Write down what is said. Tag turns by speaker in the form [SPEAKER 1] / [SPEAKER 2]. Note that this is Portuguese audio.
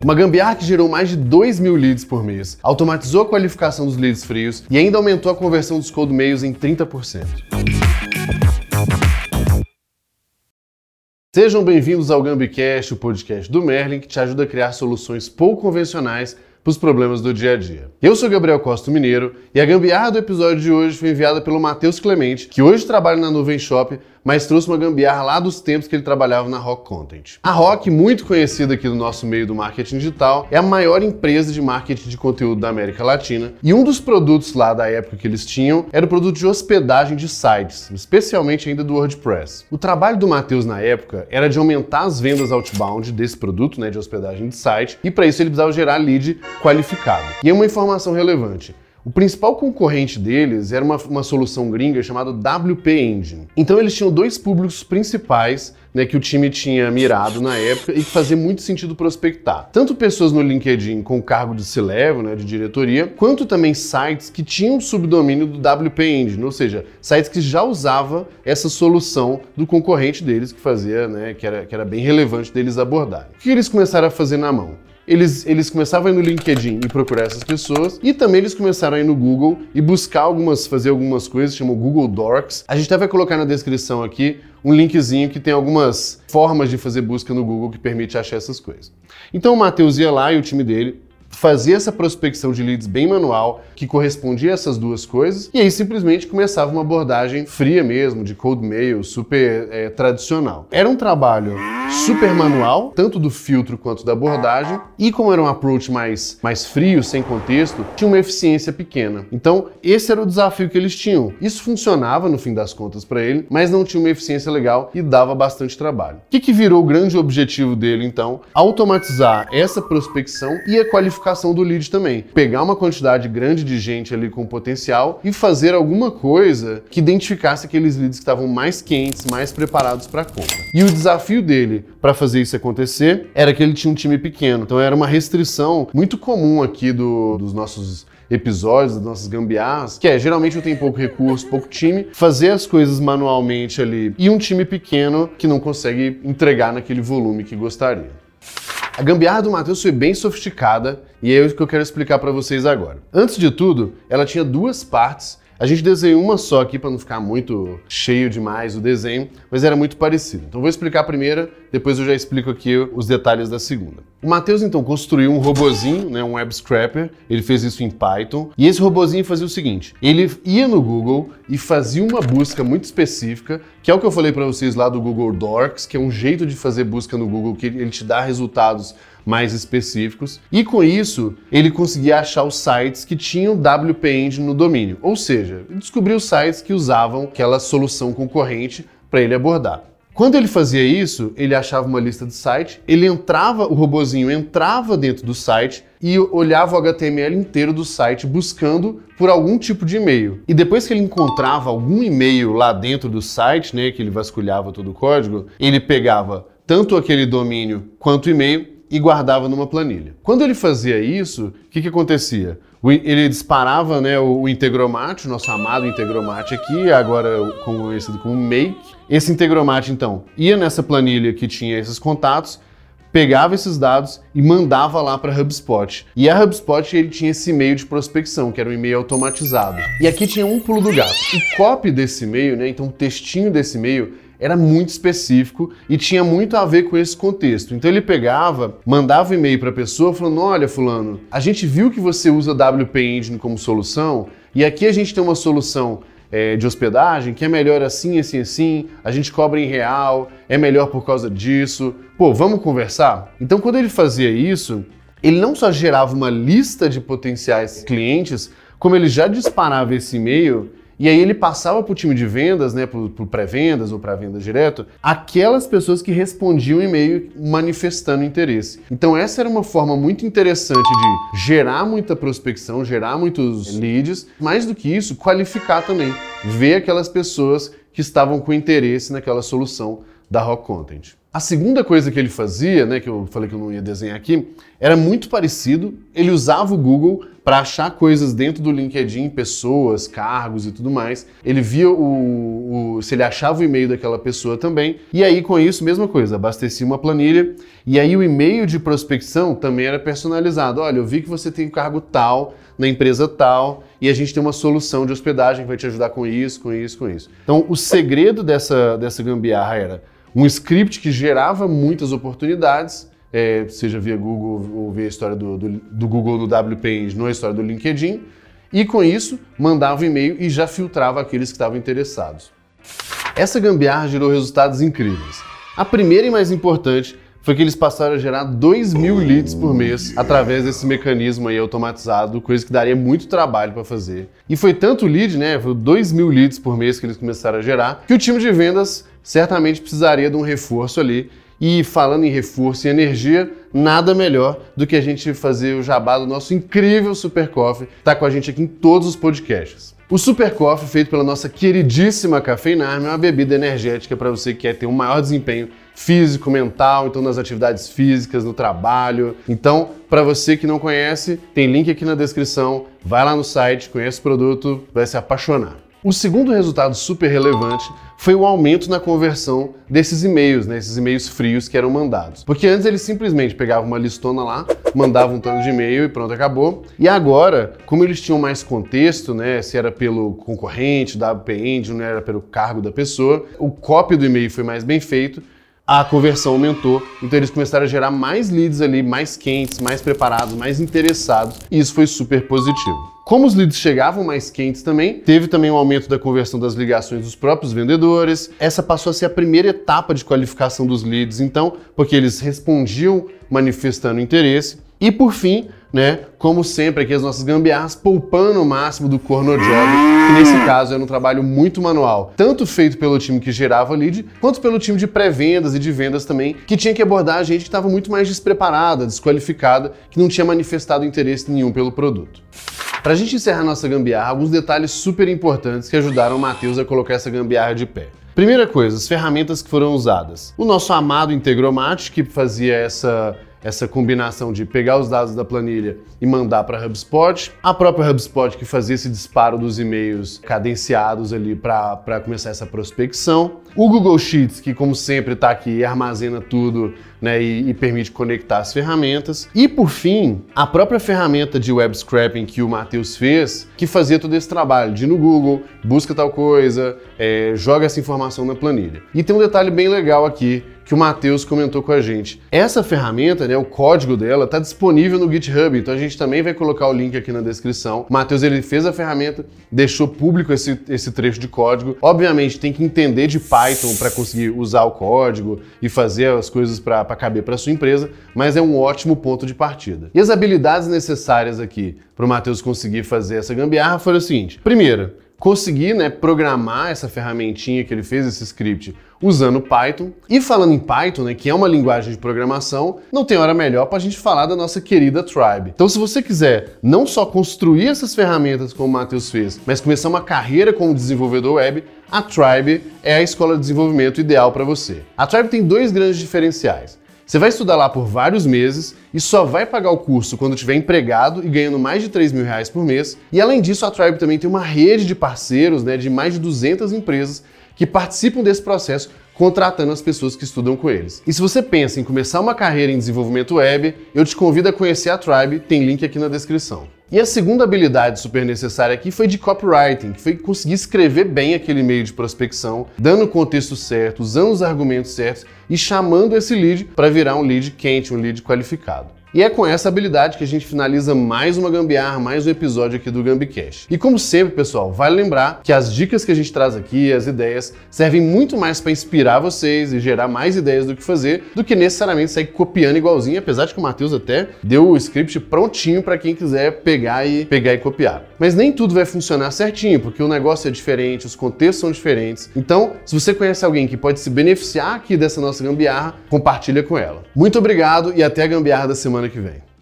[SPEAKER 1] Uma gambiarra que gerou mais de 2 mil leads por mês, automatizou a qualificação dos leads frios e ainda aumentou a conversão dos cold mails em 30%. Sejam bem-vindos ao GambiCast, o podcast do Merlin que te ajuda a criar soluções pouco convencionais para os problemas do dia a dia. Eu sou Gabriel Costa Mineiro e a gambiarra do episódio de hoje foi enviada pelo Matheus Clemente, que hoje trabalha na Nuvem Shop mas trouxe uma gambiarra lá dos tempos que ele trabalhava na Rock Content. A Rock, muito conhecida aqui no nosso meio do marketing digital, é a maior empresa de marketing de conteúdo da América Latina e um dos produtos lá da época que eles tinham era o produto de hospedagem de sites, especialmente ainda do WordPress. O trabalho do Matheus na época era de aumentar as vendas outbound desse produto, né, de hospedagem de site, e para isso ele precisava gerar lead qualificado. E é uma informação relevante. O principal concorrente deles era uma, uma solução gringa chamada WP Engine. Então eles tinham dois públicos principais né, que o time tinha mirado na época e que fazia muito sentido prospectar. Tanto pessoas no LinkedIn com cargo de C-Level, né, de diretoria, quanto também sites que tinham subdomínio do WP Engine, ou seja, sites que já usavam essa solução do concorrente deles que fazia, né, que era, que era bem relevante deles abordarem. O que eles começaram a fazer na mão? Eles, eles começavam a ir no LinkedIn e procurar essas pessoas, e também eles começaram a ir no Google e buscar algumas, fazer algumas coisas, chamam Google Docs. A gente até vai colocar na descrição aqui um linkzinho que tem algumas formas de fazer busca no Google que permite achar essas coisas. Então o Matheus ia lá e o time dele fazia essa prospecção de leads bem manual, que correspondia a essas duas coisas, e aí simplesmente começava uma abordagem fria mesmo, de cold mail, super é, tradicional. Era um trabalho super manual, tanto do filtro quanto da abordagem, e como era um approach mais, mais frio, sem contexto, tinha uma eficiência pequena. Então, esse era o desafio que eles tinham. Isso funcionava no fim das contas para ele, mas não tinha uma eficiência legal e dava bastante trabalho. O que, que virou o grande objetivo dele, então? Automatizar essa prospecção e a qualificação qualificação do lead também. Pegar uma quantidade grande de gente ali com potencial e fazer alguma coisa que identificasse aqueles leads que estavam mais quentes, mais preparados para a compra. E o desafio dele para fazer isso acontecer era que ele tinha um time pequeno. Então era uma restrição muito comum aqui do, dos nossos episódios, das nossas gambiarras, que é geralmente eu tenho pouco recurso, pouco time, fazer as coisas manualmente ali e um time pequeno que não consegue entregar naquele volume que gostaria. A gambiarra do Matheus foi bem sofisticada e é isso que eu quero explicar para vocês agora. Antes de tudo, ela tinha duas partes a gente desenhou uma só aqui para não ficar muito cheio demais o desenho, mas era muito parecido. Então vou explicar a primeira, depois eu já explico aqui os detalhes da segunda. O Matheus então construiu um robozinho, né, um web scrapper. Ele fez isso em Python. E esse robozinho fazia o seguinte: ele ia no Google e fazia uma busca muito específica, que é o que eu falei para vocês lá do Google Docs, que é um jeito de fazer busca no Google que ele te dá resultados mais específicos. E com isso, ele conseguia achar os sites que tinham WP Engine no domínio. Ou seja, descobriu sites que usavam aquela solução concorrente para ele abordar. Quando ele fazia isso, ele achava uma lista de site, ele entrava, o robozinho entrava dentro do site e olhava o HTML inteiro do site buscando por algum tipo de e-mail. E depois que ele encontrava algum e-mail lá dentro do site, né, que ele vasculhava todo o código, ele pegava tanto aquele domínio quanto o e-mail e guardava numa planilha. Quando ele fazia isso, o que, que acontecia? Ele disparava né, o Integromat, o nosso amado Integromat aqui, agora conhecido como Make. Esse Integromat, então, ia nessa planilha que tinha esses contatos, pegava esses dados e mandava lá para a HubSpot. E a HubSpot ele tinha esse e-mail de prospecção, que era um e-mail automatizado. E aqui tinha um pulo do gato. O copy desse e-mail, né, então o textinho desse e-mail era muito específico e tinha muito a ver com esse contexto. Então ele pegava, mandava e-mail para a pessoa falando: "Olha, fulano, a gente viu que você usa WP Engine como solução e aqui a gente tem uma solução é, de hospedagem que é melhor assim, assim, assim, a gente cobra em real, é melhor por causa disso. Pô, vamos conversar?" Então quando ele fazia isso, ele não só gerava uma lista de potenciais clientes, como ele já disparava esse e-mail e aí ele passava para o time de vendas, né, para pré-vendas ou para venda direto, aquelas pessoas que respondiam e-mail manifestando interesse. Então essa era uma forma muito interessante de gerar muita prospecção, gerar muitos leads, mais do que isso, qualificar também, ver aquelas pessoas que estavam com interesse naquela solução da Rock Content. A segunda coisa que ele fazia, né, que eu falei que eu não ia desenhar aqui, era muito parecido. Ele usava o Google para achar coisas dentro do LinkedIn, pessoas, cargos e tudo mais. Ele via o, o, se ele achava o e-mail daquela pessoa também. E aí com isso mesma coisa, abastecia uma planilha e aí o e-mail de prospecção também era personalizado. Olha, eu vi que você tem um cargo tal na empresa tal e a gente tem uma solução de hospedagem que vai te ajudar com isso, com isso, com isso. Então o segredo dessa dessa gambiarra era um script que gerava muitas oportunidades, é, seja via Google ou via a história do, do, do Google no WPage, não a história do LinkedIn, e com isso mandava e-mail e já filtrava aqueles que estavam interessados. Essa gambiarra gerou resultados incríveis. A primeira e mais importante foi que eles passaram a gerar 2 mil leads por mês através desse mecanismo aí automatizado, coisa que daria muito trabalho para fazer. E foi tanto lead, né? Foi 2 mil leads por mês que eles começaram a gerar, que o time de vendas certamente precisaria de um reforço ali. E falando em reforço e energia, nada melhor do que a gente fazer o jabá do nosso incrível Super Coffee, está com a gente aqui em todos os podcasts. O Super Coffee, feito pela nossa queridíssima Cafeinarme, é uma bebida energética para você que quer ter um maior desempenho físico, mental, então nas atividades físicas, no trabalho. Então, para você que não conhece, tem link aqui na descrição. Vai lá no site, conhece o produto, vai se apaixonar. O segundo resultado super relevante foi o aumento na conversão desses e-mails, né, esses e-mails frios que eram mandados. Porque antes eles simplesmente pegavam uma listona lá, mandavam um tanto de e-mail e pronto, acabou. E agora, como eles tinham mais contexto, né, se era pelo concorrente, WP não era pelo cargo da pessoa, o copy do e-mail foi mais bem feito, a conversão aumentou, então eles começaram a gerar mais leads ali, mais quentes, mais preparados, mais interessados, e isso foi super positivo. Como os leads chegavam mais quentes também, teve também um aumento da conversão das ligações dos próprios vendedores. Essa passou a ser a primeira etapa de qualificação dos leads, então, porque eles respondiam manifestando interesse. E por fim, né, como sempre aqui as nossas gambiarras, poupando o máximo do core no job, que nesse caso era um trabalho muito manual, tanto feito pelo time que gerava lead, quanto pelo time de pré-vendas e de vendas também, que tinha que abordar a gente que estava muito mais despreparada, desqualificada, que não tinha manifestado interesse nenhum pelo produto. Para a gente encerrar nossa gambiarra, alguns detalhes super importantes que ajudaram o Matheus a colocar essa gambiarra de pé. Primeira coisa, as ferramentas que foram usadas. O nosso amado Integromat, que fazia essa essa combinação de pegar os dados da planilha e mandar para a HubSpot, a própria HubSpot que fazia esse disparo dos e-mails cadenciados ali para começar essa prospecção, o Google Sheets que como sempre está aqui e armazena tudo né, e, e, permite conectar as ferramentas. E por fim, a própria ferramenta de web scraping que o Matheus fez, que fazia todo esse trabalho de ir no Google, busca tal coisa, é, joga essa informação na planilha. E tem um detalhe bem legal aqui que o Matheus comentou com a gente. Essa ferramenta, né, o código dela, está disponível no GitHub, então a gente também vai colocar o link aqui na descrição. O Matheus ele fez a ferramenta, deixou público esse, esse trecho de código. Obviamente tem que entender de Python para conseguir usar o código e fazer as coisas para caber para sua empresa, mas é um ótimo ponto de partida. E as habilidades necessárias aqui para o Matheus conseguir fazer essa gambiarra foram o seguinte: primeiro, conseguir né, programar essa ferramentinha que ele fez, esse script, usando Python. E falando em Python, né, que é uma linguagem de programação, não tem hora melhor para a gente falar da nossa querida Tribe. Então, se você quiser não só construir essas ferramentas como o Matheus fez, mas começar uma carreira como desenvolvedor web, a Tribe é a escola de desenvolvimento ideal para você. A Tribe tem dois grandes diferenciais. Você vai estudar lá por vários meses e só vai pagar o curso quando tiver empregado e ganhando mais de 3 mil reais por mês. E além disso, a Tribe também tem uma rede de parceiros né, de mais de 200 empresas que participam desse processo contratando as pessoas que estudam com eles. E se você pensa em começar uma carreira em desenvolvimento web, eu te convido a conhecer a Tribe, tem link aqui na descrição. E a segunda habilidade super necessária aqui foi de copywriting, que foi conseguir escrever bem aquele e-mail de prospecção, dando o contexto certo, usando os argumentos certos e chamando esse lead para virar um lead quente, um lead qualificado. E é com essa habilidade que a gente finaliza mais uma gambiarra, mais um episódio aqui do Gambicast. E como sempre, pessoal, vale lembrar que as dicas que a gente traz aqui, as ideias, servem muito mais para inspirar vocês e gerar mais ideias do que fazer, do que necessariamente sair copiando igualzinho, apesar de que o Matheus até deu o script prontinho para quem quiser pegar e pegar e copiar. Mas nem tudo vai funcionar certinho, porque o negócio é diferente, os contextos são diferentes. Então, se você conhece alguém que pode se beneficiar aqui dessa nossa gambiarra, compartilha com ela. Muito obrigado e até a gambiarra da semana semana que vem.